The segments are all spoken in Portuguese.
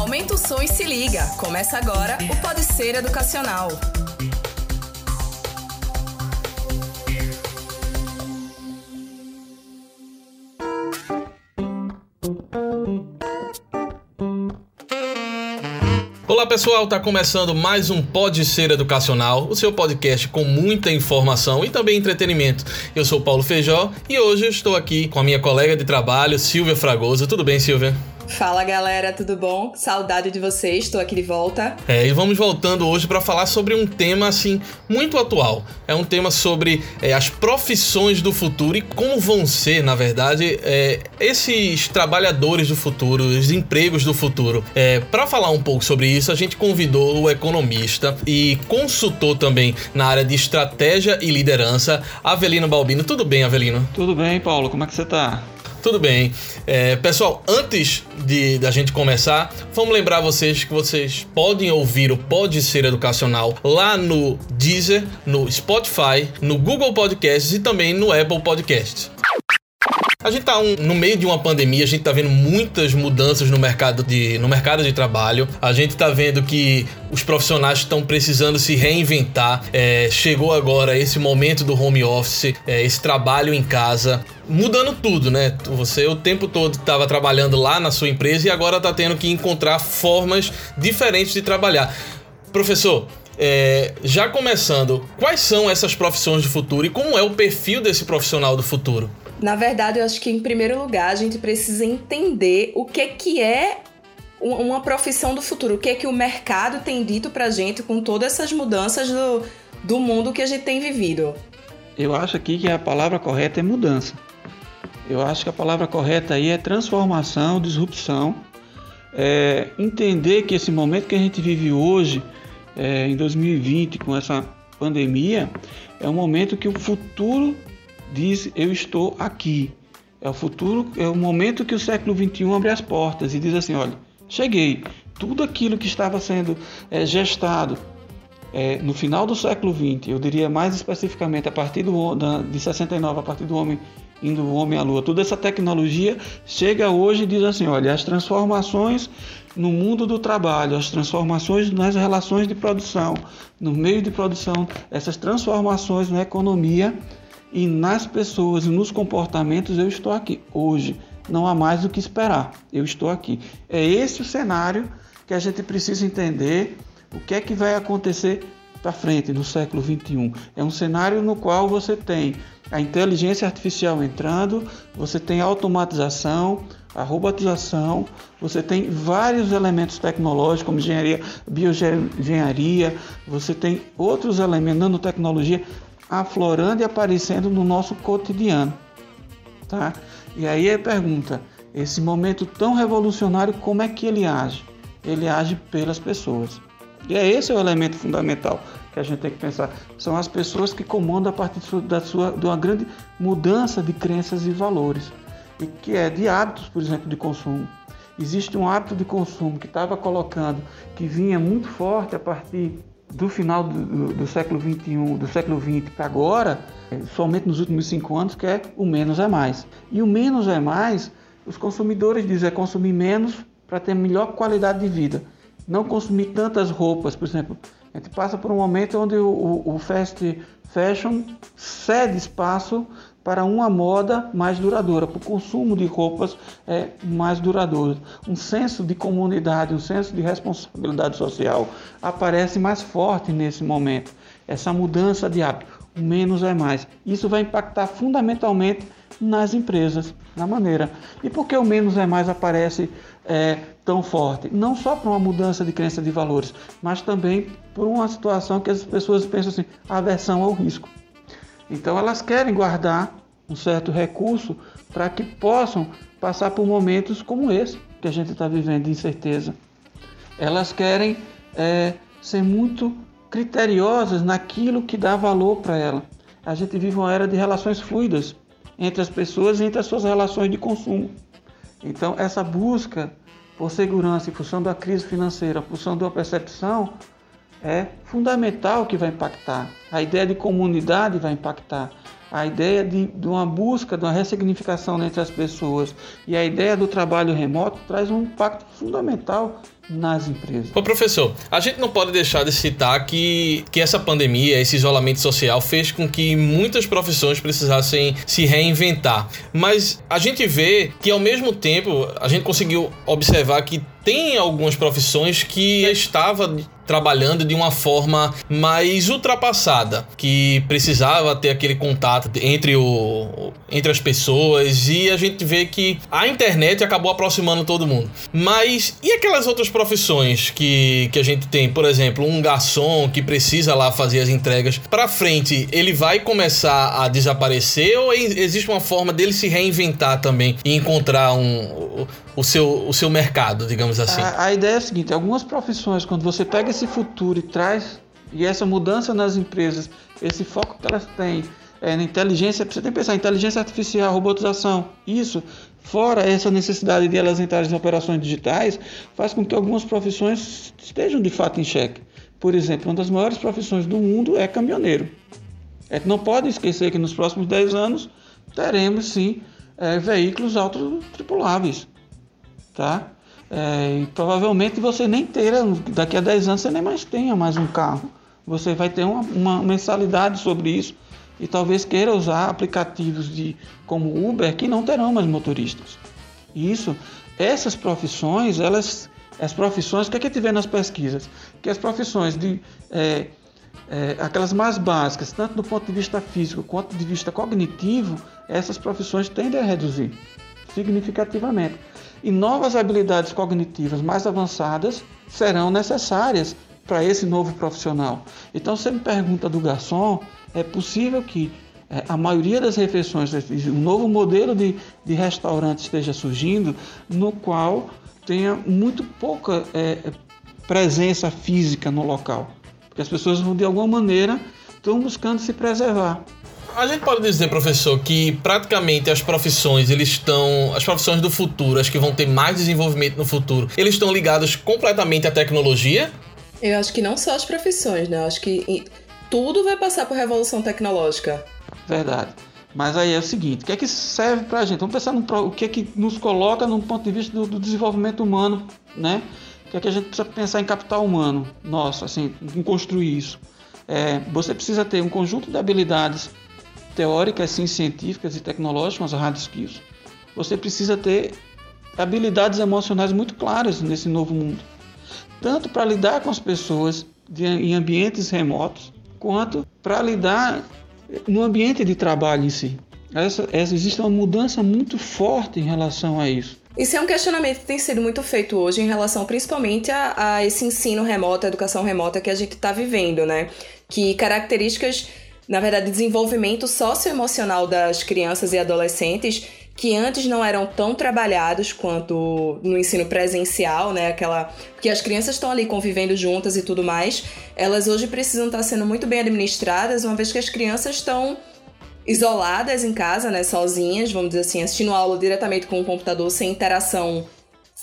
Aumenta o som e se liga. Começa agora o Pode Ser Educacional. Olá pessoal, tá começando mais um Pode Ser Educacional, o seu podcast com muita informação e também entretenimento. Eu sou Paulo Feijó e hoje estou aqui com a minha colega de trabalho, Silvia Fragoso. Tudo bem, Silvia? Fala galera, tudo bom? Saudade de vocês, estou aqui de volta. É, e vamos voltando hoje para falar sobre um tema assim muito atual. É um tema sobre é, as profissões do futuro e como vão ser, na verdade, é, esses trabalhadores do futuro, os empregos do futuro. É, para falar um pouco sobre isso, a gente convidou o economista e consultor também na área de estratégia e liderança, Avelino Balbino. Tudo bem, Avelino? Tudo bem, Paulo. Como é que você está? Tudo bem. É, pessoal, antes de da gente começar, vamos lembrar vocês que vocês podem ouvir o Pode Ser Educacional lá no Deezer, no Spotify, no Google Podcasts e também no Apple Podcasts. A gente tá um, no meio de uma pandemia, a gente tá vendo muitas mudanças no mercado de, no mercado de trabalho. A gente tá vendo que os profissionais estão precisando se reinventar. É, chegou agora esse momento do home office, é, esse trabalho em casa mudando tudo, né? Você o tempo todo estava trabalhando lá na sua empresa e agora está tendo que encontrar formas diferentes de trabalhar. Professor, é, já começando, quais são essas profissões do futuro e como é o perfil desse profissional do futuro? Na verdade, eu acho que em primeiro lugar a gente precisa entender o que, que é uma profissão do futuro, o que é que o mercado tem dito pra gente com todas essas mudanças do, do mundo que a gente tem vivido. Eu acho aqui que a palavra correta é mudança. Eu acho que a palavra correta aí é transformação, disrupção. É entender que esse momento que a gente vive hoje, é, em 2020, com essa pandemia, é um momento que o futuro diz eu estou aqui. É o futuro, é o momento que o século 21 abre as portas e diz assim, olha, cheguei. Tudo aquilo que estava sendo é, gestado é, no final do século 20, eu diria mais especificamente a partir do, da, de 69, a partir do homem indo o homem à lua, toda essa tecnologia chega hoje e diz assim, olha, as transformações no mundo do trabalho, as transformações nas relações de produção, no meio de produção, essas transformações na economia e nas pessoas e nos comportamentos, eu estou aqui. Hoje não há mais o que esperar. Eu estou aqui. É esse o cenário que a gente precisa entender o que é que vai acontecer para frente no século 21. É um cenário no qual você tem a inteligência artificial entrando, você tem a automatização, a robotização, você tem vários elementos tecnológicos, como engenharia, bioengenharia, você tem outros elementos, nanotecnologia, aflorando e aparecendo no nosso cotidiano. Tá? E aí a pergunta, esse momento tão revolucionário, como é que ele age? Ele age pelas pessoas. E é esse o elemento fundamental que a gente tem que pensar. São as pessoas que comandam a partir da sua, de uma grande mudança de crenças e valores. E que é de hábitos, por exemplo, de consumo. Existe um hábito de consumo que estava colocando, que vinha muito forte a partir do final do, do, século 21, do século 20 para agora, somente nos últimos cinco anos, que é o menos é mais. E o menos é mais, os consumidores dizem é consumir menos para ter melhor qualidade de vida. Não consumir tantas roupas, por exemplo. A gente passa por um momento onde o, o, o fast fashion cede espaço para uma moda mais duradoura, para o consumo de roupas é, mais duradouro. Um senso de comunidade, um senso de responsabilidade social aparece mais forte nesse momento. Essa mudança de hábito, o menos é mais. Isso vai impactar fundamentalmente nas empresas, na maneira. E por que o menos é mais aparece é, tão forte? Não só por uma mudança de crença de valores, mas também por uma situação que as pessoas pensam assim, aversão ao risco. Então elas querem guardar um certo recurso para que possam passar por momentos como esse que a gente está vivendo de incerteza. Elas querem é, ser muito criteriosas naquilo que dá valor para ela. A gente vive uma era de relações fluidas entre as pessoas e entre as suas relações de consumo. Então, essa busca por segurança em função da crise financeira, em função da percepção é fundamental que vai impactar. A ideia de comunidade vai impactar. A ideia de, de uma busca, de uma ressignificação entre as pessoas e a ideia do trabalho remoto traz um impacto fundamental nas empresas. Ô professor, a gente não pode deixar de citar que, que essa pandemia, esse isolamento social fez com que muitas profissões precisassem se reinventar. Mas a gente vê que ao mesmo tempo a gente conseguiu observar que tem algumas profissões que estava trabalhando de uma forma mais ultrapassada, que precisava ter aquele contato entre, o, entre as pessoas e a gente vê que a internet acabou aproximando todo mundo. Mas e aquelas outras profissões que, que a gente tem? Por exemplo, um garçom que precisa lá fazer as entregas para frente, ele vai começar a desaparecer ou existe uma forma dele se reinventar também e encontrar um, o, seu, o seu mercado, digamos assim? A, a ideia é a seguinte: algumas profissões, quando você pega esse esse futuro e traz e essa mudança nas empresas, esse foco que elas têm é, na inteligência, você tem que pensar inteligência artificial, robotização, isso, fora essa necessidade de elas entrarem em operações digitais, faz com que algumas profissões estejam de fato em xeque. Por exemplo, uma das maiores profissões do mundo é caminhoneiro. É, não pode esquecer que nos próximos 10 anos teremos sim é, veículos autotripuláveis, tá? É, provavelmente você nem terá, daqui a 10 anos você nem mais tenha mais um carro. Você vai ter uma, uma mensalidade sobre isso e talvez queira usar aplicativos de, como Uber que não terão mais motoristas. Isso, essas profissões, elas, as profissões, o que, é que vê nas pesquisas? Que as profissões de é, é, aquelas mais básicas, tanto do ponto de vista físico quanto de vista cognitivo, essas profissões tendem a reduzir significativamente e novas habilidades cognitivas mais avançadas serão necessárias para esse novo profissional. Então, você me pergunta do garçom, é possível que é, a maioria das refeições, um novo modelo de, de restaurante esteja surgindo, no qual tenha muito pouca é, presença física no local. Porque as pessoas, de alguma maneira, estão buscando se preservar. A gente pode dizer, professor, que praticamente as profissões, eles estão. As profissões do futuro, as que vão ter mais desenvolvimento no futuro, eles estão ligados completamente à tecnologia? Eu acho que não só as profissões, né? Eu acho que tudo vai passar por revolução tecnológica. Verdade. Mas aí é o seguinte, o que é que serve pra gente? Vamos pensar no o que é que nos coloca no ponto de vista do, do desenvolvimento humano, né? O que é que a gente precisa pensar em capital humano? Nossa, assim, em construir isso. É, você precisa ter um conjunto de habilidades teóricas, sim, científicas e tecnológicas, as hard skills, você precisa ter habilidades emocionais muito claras nesse novo mundo. Tanto para lidar com as pessoas de, em ambientes remotos, quanto para lidar no ambiente de trabalho em si. Essa, essa, existe uma mudança muito forte em relação a isso. Isso é um questionamento que tem sido muito feito hoje em relação principalmente a, a esse ensino remoto, a educação remota que a gente está vivendo, né? Que características na verdade, desenvolvimento socioemocional das crianças e adolescentes que antes não eram tão trabalhados quanto no ensino presencial, né? Aquela que as crianças estão ali convivendo juntas e tudo mais, elas hoje precisam estar sendo muito bem administradas, uma vez que as crianças estão isoladas em casa, né, sozinhas, vamos dizer assim, assistindo aula diretamente com o computador sem interação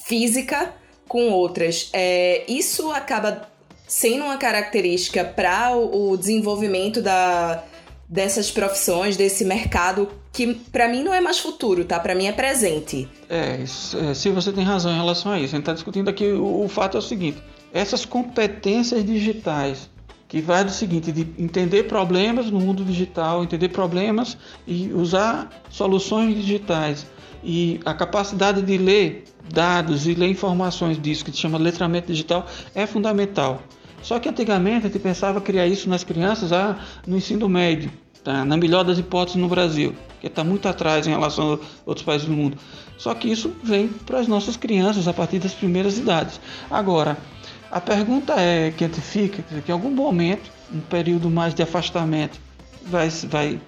física com outras. É, isso acaba sendo uma característica para o desenvolvimento da, dessas profissões, desse mercado, que para mim não é mais futuro, tá? Para mim é presente. É, é, se você tem razão em relação a isso. A gente está discutindo aqui, o, o fato é o seguinte: essas competências digitais que vai do seguinte, de entender problemas no mundo digital, entender problemas e usar soluções digitais e a capacidade de ler dados e ler informações disso que se chama letramento digital é fundamental. Só que antigamente a gente pensava criar isso nas crianças ah, no ensino médio, tá? na melhor das hipóteses no Brasil, que está muito atrás em relação a outros países do mundo. Só que isso vem para as nossas crianças a partir das primeiras idades. Agora, a pergunta é que a gente fica, que em algum momento, um período mais de afastamento, vai, vai,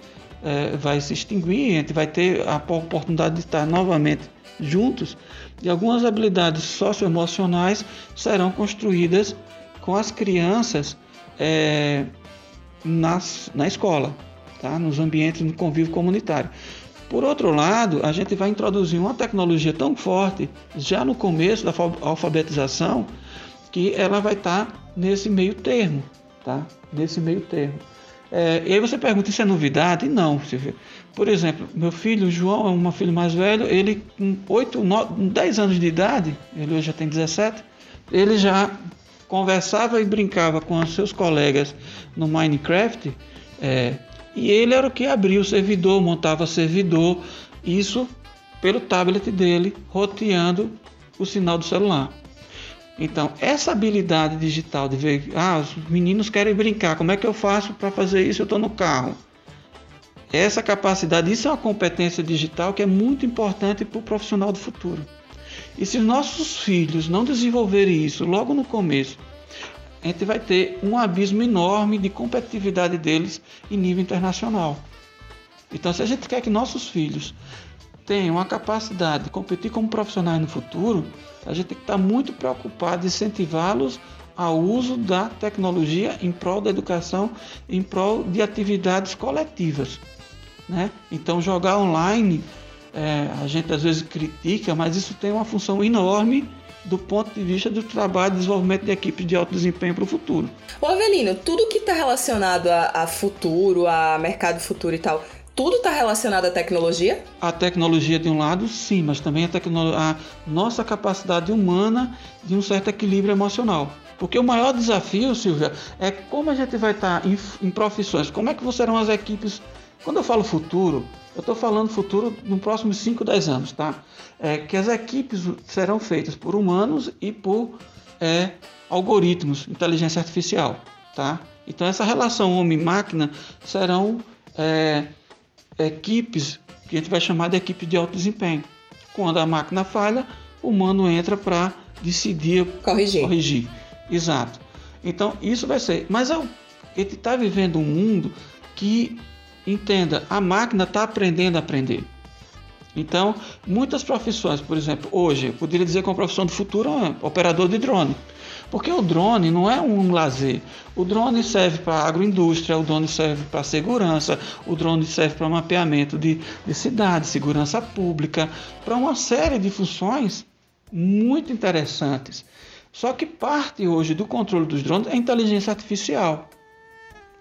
é, vai se extinguir, a gente vai ter a oportunidade de estar novamente juntos e algumas habilidades socioemocionais serão construídas com as crianças é, nas, na escola, tá? nos ambientes de convívio comunitário. Por outro lado, a gente vai introduzir uma tecnologia tão forte já no começo da alfabetização que ela vai estar tá nesse meio termo, tá? Nesse meio termo. É, e aí você pergunta, isso é novidade? Não, Silvia. Por exemplo, meu filho, João, é um filho mais velho, ele com 8, 9, 10 anos de idade, ele hoje já tem 17, ele já conversava e brincava com os seus colegas no Minecraft, é, e ele era o que abria o servidor, montava servidor, isso pelo tablet dele, roteando o sinal do celular. Então, essa habilidade digital de ver, ah, os meninos querem brincar, como é que eu faço para fazer isso? Eu estou no carro. Essa capacidade, isso é uma competência digital que é muito importante para o profissional do futuro. E se os nossos filhos não desenvolverem isso logo no começo, a gente vai ter um abismo enorme de competitividade deles em nível internacional. Então, se a gente quer que nossos filhos tenham a capacidade de competir como profissionais no futuro, a gente tem que estar muito preocupado em incentivá-los ao uso da tecnologia em prol da educação, em prol de atividades coletivas. Né? Então, jogar online, é, a gente às vezes critica, mas isso tem uma função enorme do ponto de vista do trabalho de desenvolvimento de equipes de alto desempenho para o futuro. Ô Avelino, tudo que está relacionado a, a futuro, a mercado futuro e tal, tudo está relacionado à tecnologia? A tecnologia de um lado, sim, mas também a, a nossa capacidade humana de um certo equilíbrio emocional. Porque o maior desafio, Silvia, é como a gente vai estar em, em profissões, como é que serão as equipes. Quando eu falo futuro, eu estou falando futuro nos próximos 5, 10 anos, tá? É, que as equipes serão feitas por humanos e por é, algoritmos, inteligência artificial, tá? Então essa relação homem-máquina serão é, equipes que a gente vai chamar de equipe de alto desempenho. Quando a máquina falha, o humano entra para decidir corrigir. corrigir. Exato. Então isso vai ser. Mas é a gente está vivendo um mundo que entenda, a máquina está aprendendo a aprender. Então, muitas profissões, por exemplo, hoje, eu poderia dizer que uma profissão do futuro é operador de drone. Porque o drone não é um lazer. O drone serve para agroindústria, o drone serve para segurança, o drone serve para mapeamento de, de cidades, segurança pública, para uma série de funções muito interessantes. Só que parte hoje do controle dos drones é inteligência artificial.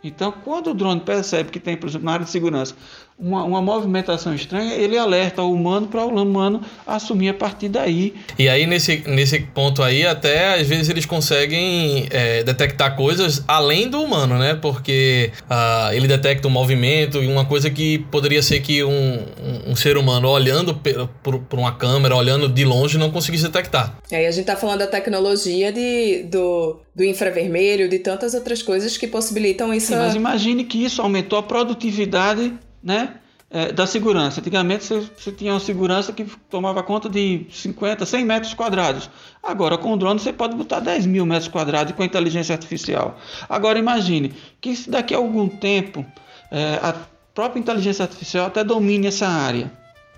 Então, quando o drone percebe que tem, por exemplo, na área de segurança, uma, uma movimentação estranha, ele alerta o humano para o humano assumir a partir daí. E aí, nesse, nesse ponto aí, até às vezes eles conseguem é, detectar coisas além do humano, né? Porque uh, ele detecta um movimento e uma coisa que poderia ser que um, um, um ser humano olhando por, uma câmera, olhando de longe, não conseguisse detectar. Aí a gente tá falando da tecnologia de, do, do infravermelho, de tantas outras coisas que possibilitam isso. Sim, mas imagine que isso aumentou a produtividade né, é, da segurança. Antigamente você, você, tinha uma segurança que tomava conta de 50, 100 metros quadrados. Agora com o drone você pode botar 10 mil metros quadrados com a inteligência artificial. Agora imagine que se daqui a algum tempo é, a própria inteligência artificial até domine essa área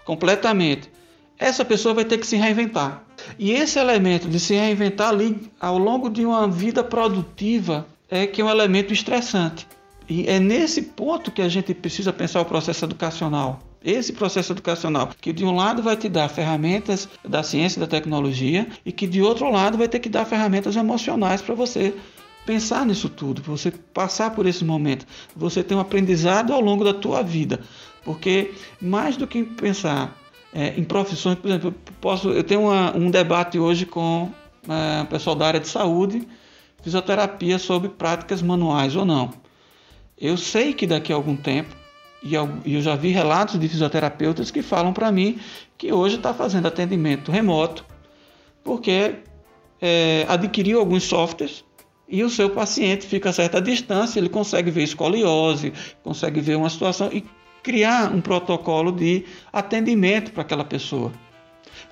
completamente. Essa pessoa vai ter que se reinventar. E esse elemento de se reinventar ali ao longo de uma vida produtiva é que é um elemento estressante. E é nesse ponto que a gente precisa pensar o processo educacional. Esse processo educacional, que de um lado vai te dar ferramentas da ciência e da tecnologia, e que de outro lado vai ter que dar ferramentas emocionais para você pensar nisso tudo, para você passar por esse momento, você ter um aprendizado ao longo da tua vida. Porque mais do que pensar é, em profissões, por exemplo, eu, posso, eu tenho uma, um debate hoje com é, pessoal da área de saúde, fisioterapia sobre práticas manuais ou não. Eu sei que daqui a algum tempo, e eu já vi relatos de fisioterapeutas que falam para mim que hoje está fazendo atendimento remoto, porque é, adquiriu alguns softwares e o seu paciente fica a certa distância, ele consegue ver escoliose, consegue ver uma situação e criar um protocolo de atendimento para aquela pessoa.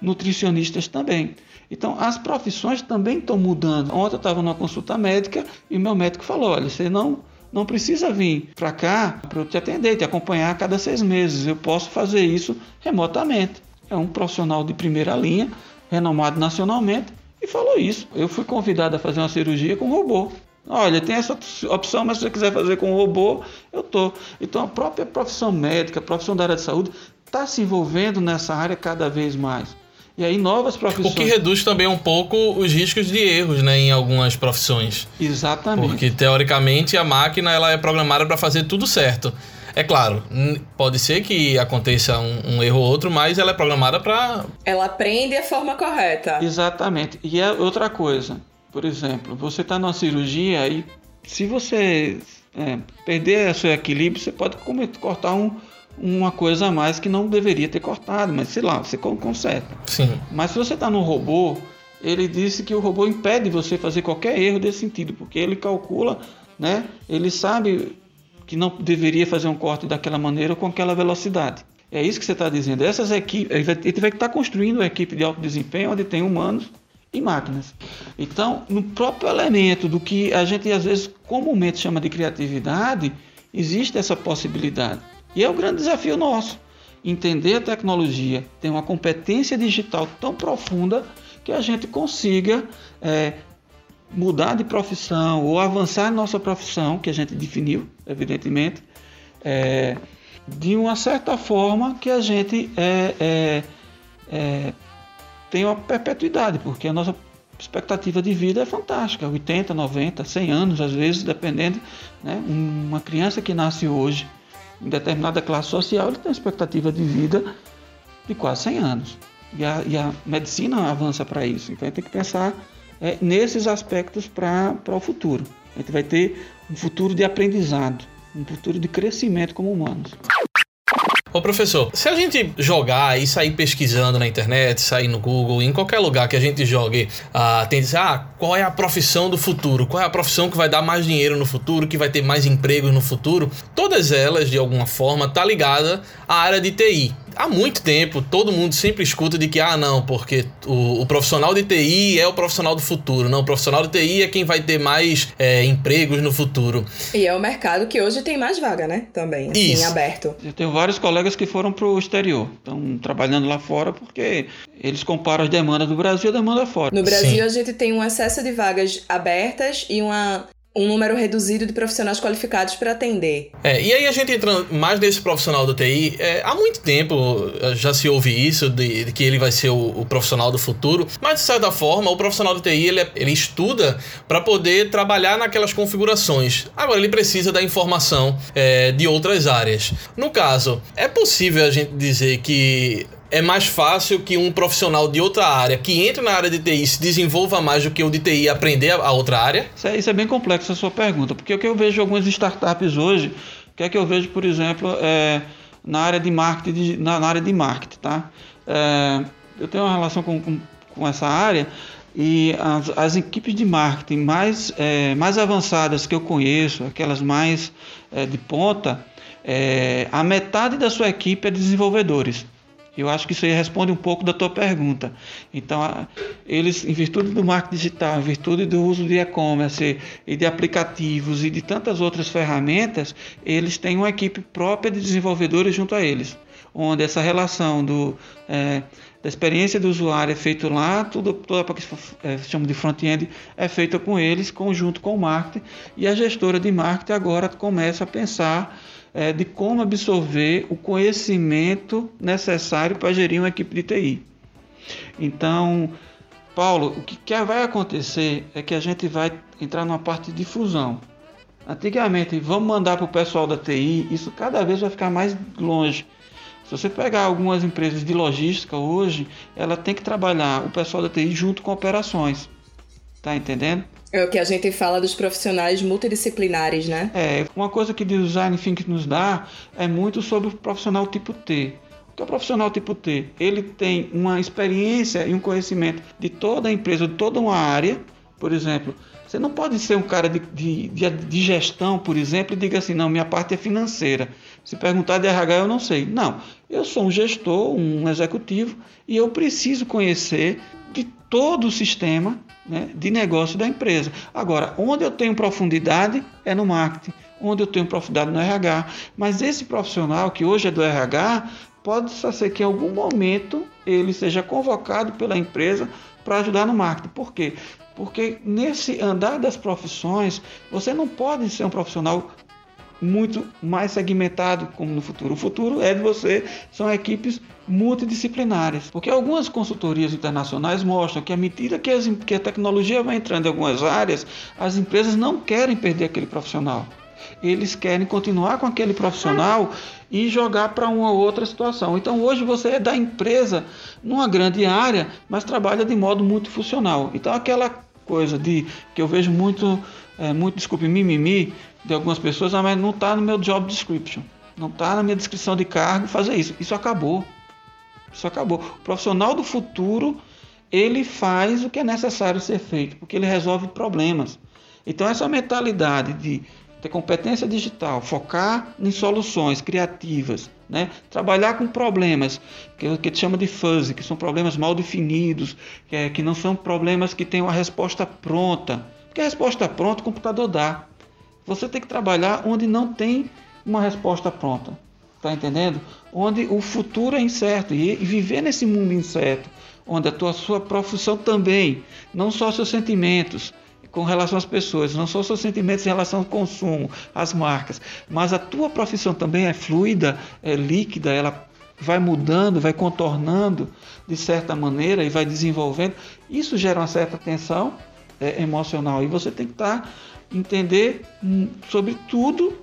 Nutricionistas também. Então, as profissões também estão mudando. Ontem eu estava numa consulta médica e meu médico falou: olha, você não não precisa vir para cá para eu te atender, te acompanhar a cada seis meses. Eu posso fazer isso remotamente. É um profissional de primeira linha, renomado nacionalmente, e falou isso. Eu fui convidado a fazer uma cirurgia com robô. Olha, tem essa opção, mas se você quiser fazer com robô, eu tô. Então a própria profissão médica, a profissão da área de saúde, está se envolvendo nessa área cada vez mais. E aí novas profissões. O que reduz também um pouco os riscos de erros, né, em algumas profissões. Exatamente. Porque teoricamente a máquina ela é programada para fazer tudo certo. É claro, pode ser que aconteça um, um erro ou outro, mas ela é programada para. Ela aprende a forma correta. Exatamente. E é outra coisa. Por exemplo, você está numa cirurgia e se você é, perder o seu equilíbrio, você pode cortar um, uma coisa a mais que não deveria ter cortado, mas sei lá, você conserta. Sim. Mas se você está no robô, ele disse que o robô impede você fazer qualquer erro desse sentido, porque ele calcula, né? Ele sabe que não deveria fazer um corte daquela maneira com aquela velocidade. É isso que você está dizendo. Essas equipes, ele vai, ele vai estar construindo uma equipe de alto desempenho onde tem humanos e máquinas. Então, no próprio elemento do que a gente às vezes comumente chama de criatividade, existe essa possibilidade. E é o grande desafio nosso. Entender a tecnologia, ter uma competência digital tão profunda que a gente consiga é, mudar de profissão ou avançar nossa profissão, que a gente definiu, evidentemente, é, de uma certa forma que a gente é, é, é tem uma perpetuidade, porque a nossa expectativa de vida é fantástica, 80, 90, 100 anos às vezes, dependendo, né? Uma criança que nasce hoje em determinada classe social, ele tem uma expectativa de vida de quase 100 anos. E a, e a medicina avança para isso. Então a gente tem que pensar é, nesses aspectos para o futuro. A gente vai ter um futuro de aprendizado, um futuro de crescimento como humanos. Ô professor, se a gente jogar e sair pesquisando na internet, sair no Google, em qualquer lugar que a gente jogue, uh, tem dizer, ah, qual é a profissão do futuro? Qual é a profissão que vai dar mais dinheiro no futuro, que vai ter mais empregos no futuro? Todas elas, de alguma forma, tá ligada à área de TI há muito tempo todo mundo sempre escuta de que, ah, não, porque o, o, profissional de TI é o profissional do futuro. Não, o profissional de TI é quem vai ter mais é, empregos no futuro. E é o mercado que hoje tem mais vaga, né? Também, assim, Isso. aberto. Eu tenho vários colegas que foram para o exterior, estão trabalhando lá fora porque eles comparam as demandas do Brasil e a demanda fora. No Brasil, Sim. a gente tem um excesso de vagas abertas e uma um número reduzido de profissionais qualificados para atender. É, e aí a gente entrando mais nesse profissional do TI, é, há muito tempo eh, já se ouve isso, de, de que ele vai ser o, o, profissional do futuro, mas de certa forma o profissional do TI ele, é, ele estuda para poder trabalhar naquelas configurações. Agora ele precisa da informação é, de outras áreas. No caso, é possível a gente dizer que é mais fácil que um profissional de outra área que entre na área de TI se desenvolva mais do que o de TI aprender a outra área? Isso é, isso é bem complexo a sua pergunta, porque o que eu vejo algumas startups hoje, o que é que eu vejo, por exemplo, é, na área de marketing, na, na área de marketing, tá? É, eu tenho uma relação com, com, com essa área e as, as, equipes de marketing mais, é, mais avançadas que eu conheço, aquelas mais é, de ponta, é, a metade da sua equipe é desenvolvedores. Eu acho que isso aí responde um pouco da tua pergunta. Então, eles, em virtude do marketing digital, em virtude do uso de e-commerce e de aplicativos e de tantas outras ferramentas, eles têm uma equipe própria de desenvolvedores junto a eles, onde essa relação do, é, da experiência do usuário é feita lá, tudo, toda a parte que é, chama de front-end é feita com eles, conjunto com o marketing, e a gestora de marketing agora começa a pensar é, de como absorver o conhecimento necessário para gerir uma equipe de TI. Então, Paulo, o que vai acontecer é que a gente vai entrar numa parte de fusão. Antigamente, vamos mandar para o pessoal da TI, isso cada vez vai ficar mais longe. Se você pegar algumas empresas de logística hoje, ela tem que trabalhar o pessoal da TI junto com operações. Tá entendendo? É o que a gente fala dos profissionais multidisciplinares, né? É, uma coisa que o design thinking nos dá é muito sobre o profissional tipo T. O que é o profissional tipo T? Ele tem uma experiência e um conhecimento de toda a empresa, de toda uma área. Por exemplo, você não pode ser um cara de, de, de, gestão, por exemplo, e diga assim, não, minha parte é financeira. Se perguntar de RH, eu não sei. Não, eu sou um gestor, um executivo, e eu preciso conhecer de todo o sistema né, de negócio da empresa. Agora, onde eu tenho profundidade é no marketing, onde eu tenho profundidade no RH. Mas esse profissional que hoje é do RH, pode ser que em algum momento ele seja convocado pela empresa para ajudar no marketing. Por quê? Porque nesse andar das profissões, você não pode ser um profissional muito mais segmentado como no futuro. O futuro é de você, são equipes multidisciplinares. Porque algumas consultorias internacionais mostram que à medida que, as, que a tecnologia vai entrando em algumas áreas, as empresas não querem perder aquele profissional. Eles querem continuar com aquele profissional e jogar para uma outra situação. Então hoje você é da empresa numa grande área, mas trabalha de modo multifuncional. Então aquela coisa de que eu vejo muito, é, muito desculpe, mimimi de algumas pessoas, ah, mas não está no meu job description, não está na minha descrição de cargo fazer isso. Isso acabou. Isso acabou. O profissional do futuro ele faz o que é necessário ser feito, porque ele resolve problemas. Então essa mentalidade de ter competência digital, focar em soluções criativas, né? trabalhar com problemas que, que chama de fuzzy, que são problemas mal definidos, que, é, que não são problemas que têm uma resposta pronta. Porque a resposta pronta o computador dá. Você tem que trabalhar onde não tem uma resposta pronta. Tá entendendo? Onde o futuro é incerto e, viver nesse mundo incerto, onde a tua sua profissão também, não só seus sentimentos, com relação às pessoas, não só seus sentimentos em relação ao consumo, às marcas, mas a tua profissão também é fluida, é líquida, ela vai mudando, vai contornando de certa maneira e vai desenvolvendo. Isso gera uma certa tensão é, emocional e você tem que estar tá, entender hum, sobre tudo,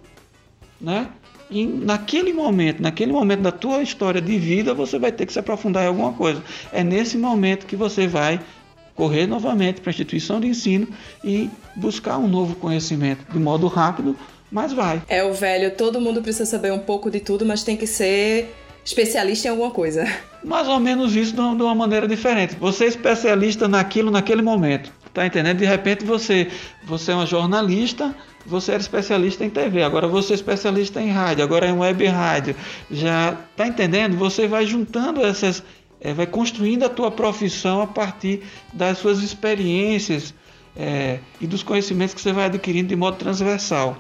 né? E naquele momento, naquele momento da tua história de vida, você vai ter que se aprofundar em alguma coisa. É nesse momento que você vai correr novamente para a instituição de ensino e buscar um novo conhecimento de modo rápido, mas vai. É o velho, todo mundo precisa saber um pouco de tudo, mas tem que ser especialista em alguma coisa. Mais ou menos isso de uma maneira diferente. Você é especialista naquilo naquele momento. Tá entendendo? De repente você, você é uma jornalista, você era especialista em TV, agora você é especialista em rádio, agora é em web rádio. Já tá entendendo? Você vai juntando essas é, vai construindo a tua profissão a partir das suas experiências é, e dos conhecimentos que você vai adquirindo de modo transversal.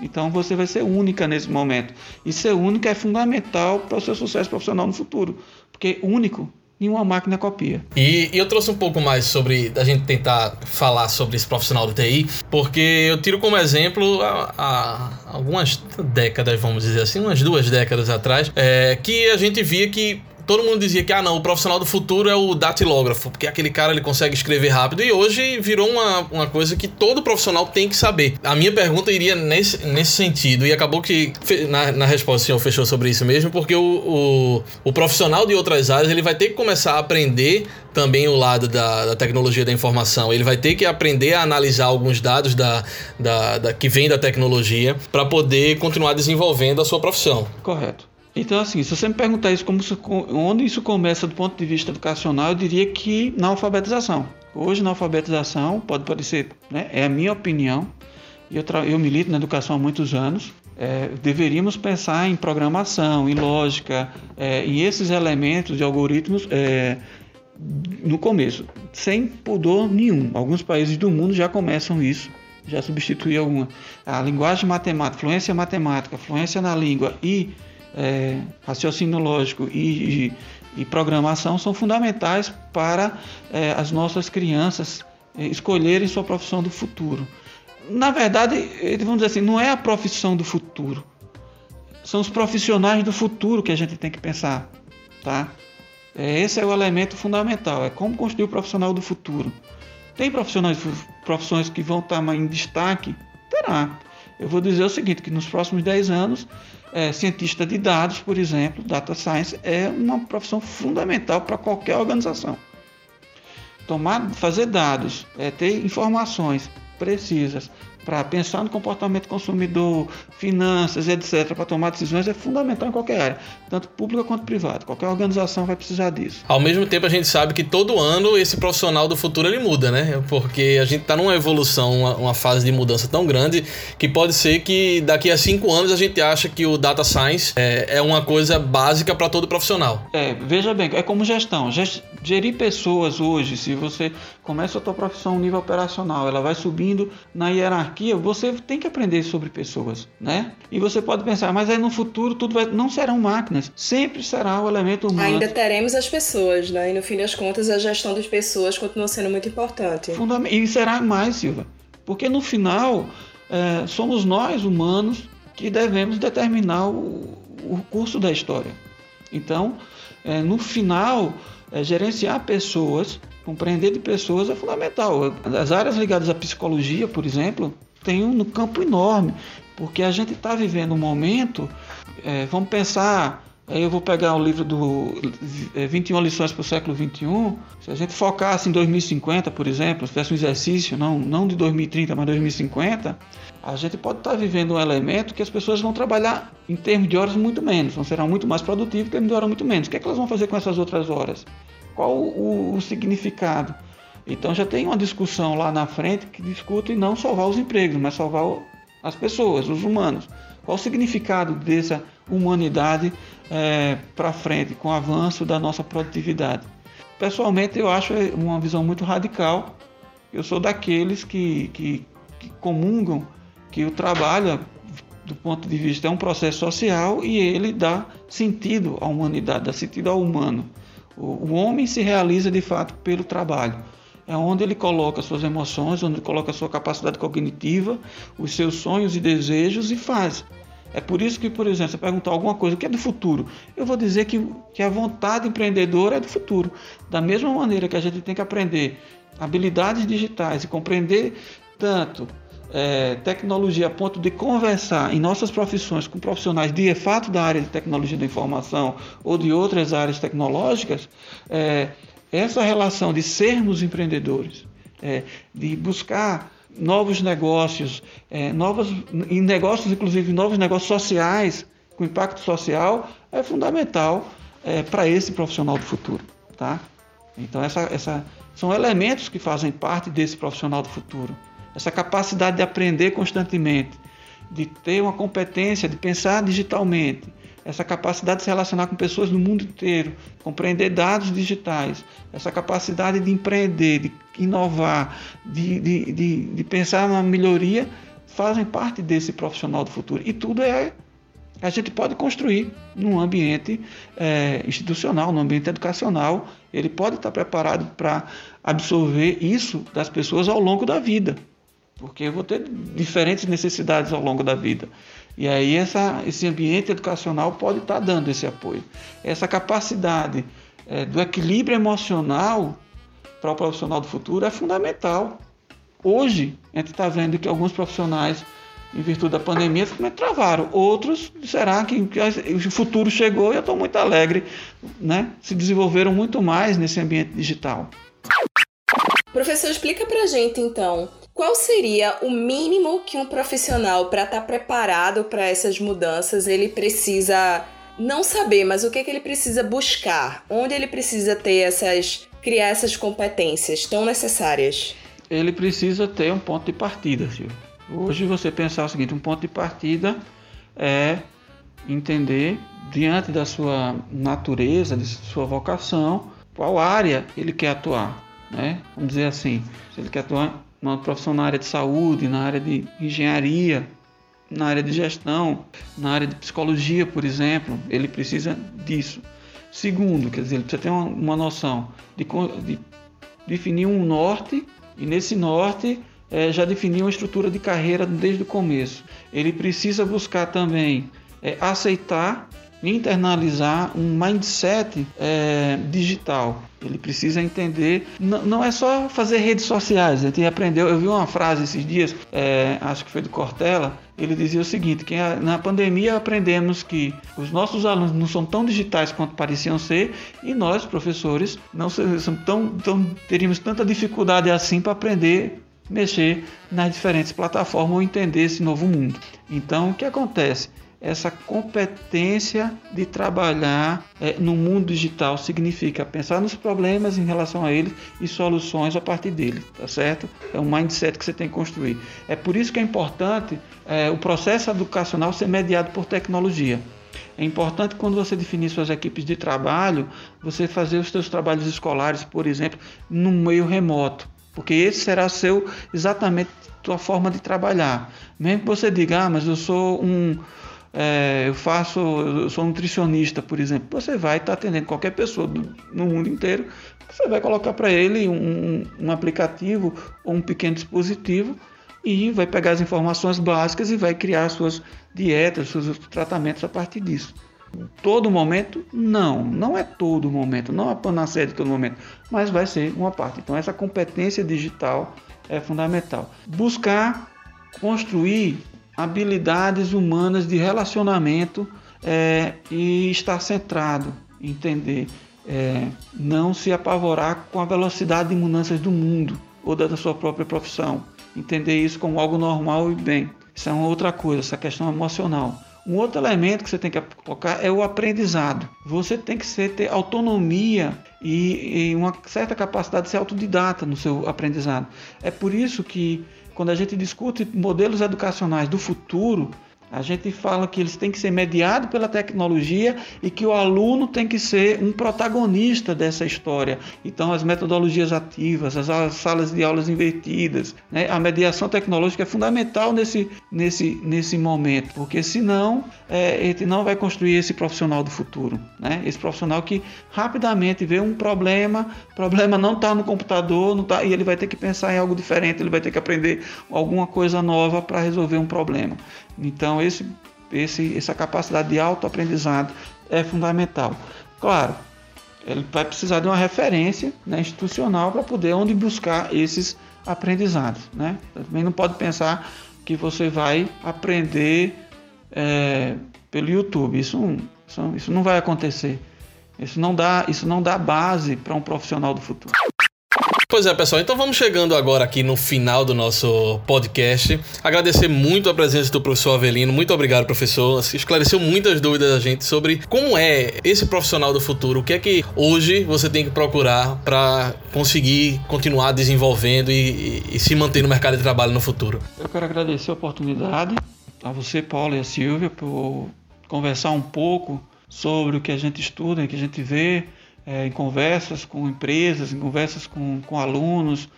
Então você vai ser única nesse momento. E ser única é fundamental para o seu sucesso profissional no futuro. Porque único nenhuma máquina copia. E, e, eu trouxe um pouco mais sobre a gente tentar falar sobre esse profissional do TI, porque eu tiro como exemplo há, algumas décadas, vamos dizer assim, umas duas décadas atrás, é, que a gente via que todo mundo dizia que ah não, o profissional do futuro é o datilógrafo, porque aquele cara ele consegue escrever rápido e hoje virou uma, uma coisa que todo profissional tem que saber. A minha pergunta iria nesse, nesse sentido e acabou que na, na resposta o senhor fechou sobre isso mesmo, porque o, o, o, profissional de outras áreas ele vai ter que começar a aprender também o lado da, da tecnologia da informação. Ele vai ter que aprender a analisar alguns dados da, da, da que vem da tecnologia para poder continuar desenvolvendo a sua profissão. Correto. Então, assim, se você me perguntar isso, como onde isso começa do ponto de vista educacional, eu diria que na alfabetização. Hoje, na alfabetização, pode parecer, né, é a minha opinião, eu, eu milito na educação há muitos anos, é, deveríamos pensar em programação, em lógica, é, em esses elementos de algoritmos é, no começo, sem pudor nenhum. Alguns países do mundo já começam isso, já substituem alguma. A linguagem matemática, fluência matemática, fluência na língua e é, raciocínio lógico e, e, e, programação são fundamentais para é, as nossas crianças é, escolherem sua profissão do futuro. Na verdade, vamos dizer assim, não é a profissão do futuro, são os profissionais do futuro que a gente tem que pensar, tá? É, esse é o elemento fundamental, é como construir o profissional do futuro. Tem profissionais, profissões que vão estar em destaque? Terá. Eu vou dizer o seguinte, que nos próximos 10 anos é, cientista de dados, por exemplo, data science, é uma profissão fundamental para qualquer organização. Tomar, fazer dados, é, ter informações precisas para pensar no comportamento do consumidor, finanças, etc., para tomar decisões é fundamental em qualquer área, tanto pública quanto privada. Qualquer organização vai precisar disso. Ao mesmo tempo, a gente sabe que todo ano esse profissional do futuro ele muda, né? Porque a gente está numa evolução, uma, uma, fase de mudança tão grande que pode ser que daqui a cinco anos a gente acha que o data science é, é uma coisa básica para todo profissional. É, veja bem, é como gestão. Gerir pessoas hoje, se você começa a tua profissão nível operacional, ela vai subindo na hierarquia, você tem que aprender sobre pessoas, né? E você pode pensar, mas aí no futuro tudo vai, não serão máquinas, sempre será o elemento humano. Ainda teremos as pessoas, né? E no fim das contas a gestão das pessoas continua sendo muito importante. Fundament... E será mais, Silva, porque no final é, somos nós humanos que devemos determinar o, o curso da história. Então, é, no final, é, gerenciar pessoas, compreender de pessoas é fundamental. As áreas ligadas à psicologia, por exemplo, têm um campo enorme, porque a gente está vivendo um momento, é, vamos pensar Aí eu vou pegar o livro do 21 é, lições para o século 21. Se a gente focasse em 2050, por exemplo, se fizesse um exercício, não, não de 2030, mas 2050, a gente pode estar vivendo um elemento que as pessoas vão trabalhar em termos de horas muito menos, vão serão muito mais produtivas em termos de horas muito menos. O que, é que elas vão fazer com essas outras horas? Qual o, o, o significado? Então já tem uma discussão lá na frente que discute não salvar os empregos, mas salvar as pessoas, os humanos. Qual o significado dessa humanidade é, para frente com o avanço da nossa produtividade? Pessoalmente, eu acho uma visão muito radical. Eu sou daqueles que, que, que comungam que o trabalho, do ponto de vista, é um processo social e ele dá sentido à humanidade, dá sentido ao humano. O, o homem se realiza de fato pelo trabalho é onde ele coloca suas emoções, onde ele coloca sua capacidade cognitiva, os seus sonhos e desejos e faz. É por isso que, por exemplo, você perguntar alguma coisa, o que é do futuro? Eu vou dizer que, que a vontade empreendedora é do futuro. Da mesma maneira que a gente tem que aprender habilidades digitais e compreender tanto é, tecnologia a ponto de conversar em nossas profissões com profissionais de fato da área de tecnologia da informação ou de outras áreas tecnológicas, é, essa relação de sermos empreendedores, é, de buscar novos negócios, é, novos, em negócios, inclusive novos negócios sociais, com impacto social, é fundamental é, para esse profissional do futuro. Tá? Então, essa, essa, são elementos que fazem parte desse profissional do futuro. Essa capacidade de aprender constantemente, de ter uma competência, de pensar digitalmente, essa capacidade de se relacionar com pessoas do mundo inteiro, compreender dados digitais, essa capacidade de empreender, de inovar, de, de, de, de pensar na melhoria, fazem parte desse profissional do futuro. E tudo é a gente pode construir num ambiente é, institucional, num ambiente educacional. Ele pode estar preparado para absorver isso das pessoas ao longo da vida, porque eu vou ter diferentes necessidades ao longo da vida. E aí essa, esse ambiente educacional pode estar dando esse apoio. Essa capacidade é, do equilíbrio emocional para o profissional do futuro é fundamental. Hoje, a gente está vendo que alguns profissionais, em virtude da pandemia, simplesmente travaram. Outros, será que, que o futuro chegou e eu estou muito alegre, né? se desenvolveram muito mais nesse ambiente digital. Professor, explica para gente então qual seria o mínimo que um profissional, para estar tá preparado para essas mudanças, ele precisa não saber, mas o que, que ele precisa buscar? Onde ele precisa ter essas. criar essas competências tão necessárias? Ele precisa ter um ponto de partida, Silvio. Hoje você pensar o seguinte: um ponto de partida é entender, diante da sua natureza, de sua vocação, qual área ele quer atuar. Né? Vamos dizer assim, se ele quer atuar uma profissão na área de saúde, na área de engenharia, na área de gestão, na área de psicologia, por exemplo, ele precisa disso. Segundo, quer dizer, ele precisa ter uma, uma noção de, de, definir um norte e nesse norte é, já definir uma estrutura de carreira desde o começo. Ele precisa buscar também é, aceitar internalizar um mindset é, digital. Ele precisa entender, não, não, é só fazer redes sociais. Gente aprendeu, eu vi uma frase esses dias, é, acho que foi do Cortella, ele dizia o seguinte, que na pandemia aprendemos que os nossos alunos não são tão digitais quanto pareciam ser e nós, professores, não tão, tão teríamos tanta dificuldade assim para aprender mexer nas diferentes plataformas ou entender esse novo mundo. Então, o que acontece? Essa competência de trabalhar é, no mundo digital significa pensar nos problemas em relação a eles e soluções a partir dele, tá certo? É um mindset que você tem que construir. É por isso que é importante é, o processo educacional ser mediado por tecnologia. É importante quando você definir suas equipes de trabalho, você fazer os seus trabalhos escolares, por exemplo, no meio remoto, porque esse será seu exatamente sua forma de trabalhar. Mesmo que você diga, ah, mas eu sou um é, eu faço, eu sou nutricionista, por exemplo, você vai estar atendendo qualquer pessoa do, no mundo inteiro, você vai colocar para ele um, um, aplicativo ou um pequeno dispositivo e vai pegar as informações básicas e vai criar suas dietas, seus tratamentos a partir disso. Todo momento? Não, não é todo momento, não é a panaceia de todo momento, mas vai ser uma parte. Então, essa competência digital é fundamental. Buscar construir habilidades humanas de relacionamento é, e estar centrado, entender, é, não se apavorar com a velocidade de mudanças do mundo ou da sua própria profissão, entender isso como algo normal e bem. Isso é uma outra coisa, essa questão emocional. Um outro elemento que você tem que focar é o aprendizado. Você tem que ser, ter autonomia e, e uma certa capacidade de ser autodidata no seu aprendizado. É por isso que quando a gente discute modelos educacionais do futuro, a gente fala que eles têm que ser mediados pela tecnologia e que o aluno tem que ser um protagonista dessa história. Então, as metodologias ativas, as salas de aulas invertidas, né? a mediação tecnológica é fundamental nesse, nesse, nesse momento, porque senão é, a gente não vai construir esse profissional do futuro. Né? Esse profissional que rapidamente vê um problema, o problema não está no computador, não tá, e ele vai ter que pensar em algo diferente, ele vai ter que aprender alguma coisa nova para resolver um problema. Então, esse, esse, essa capacidade de autoaprendizado é fundamental. Claro, ele vai precisar de uma referência né, institucional para poder onde buscar esses aprendizados. Né? Também não pode pensar que você vai aprender é, pelo YouTube. Isso, isso, isso não vai acontecer. Isso não dá, isso não dá base para um profissional do futuro. Pois é, pessoal, então vamos chegando agora aqui no final do nosso podcast. Agradecer muito a presença do professor Avelino. Muito obrigado, professor. Esclareceu muitas dúvidas da gente sobre como é esse profissional do futuro. O que é que hoje você tem que procurar para conseguir continuar desenvolvendo e, e, e se manter no mercado de trabalho no futuro. Eu quero agradecer a oportunidade a você, Paulo e a Silvia, por conversar um pouco sobre o que a gente estuda, o que a gente vê é, em conversas com empresas, em conversas com, com alunos,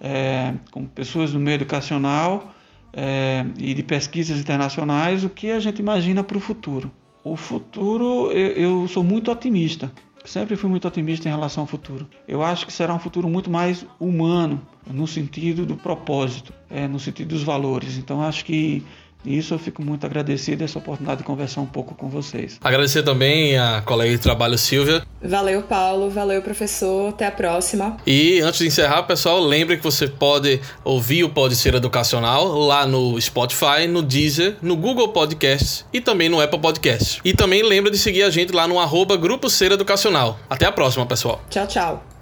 é, com pessoas do meio educacional é, e de pesquisas internacionais, o que a gente imagina para o futuro. O futuro, eu, eu sou muito otimista. Sempre fui muito otimista em relação ao futuro. Eu acho que será um futuro muito mais humano, no sentido do propósito, é, no sentido dos valores. Então, acho que e isso eu fico muito agradecido essa oportunidade de conversar um pouco com vocês. Agradecer também a colega de trabalho Silvia. Valeu, Paulo. Valeu, professor. Até a próxima. E antes de encerrar, pessoal, lembre que você pode ouvir o Pode Ser Educacional lá no Spotify, no Deezer, no Google Podcasts e também no Apple Podcasts. E também lembra de seguir a gente lá no arroba Grupo Ser Educacional. Até a próxima, pessoal. Tchau, tchau.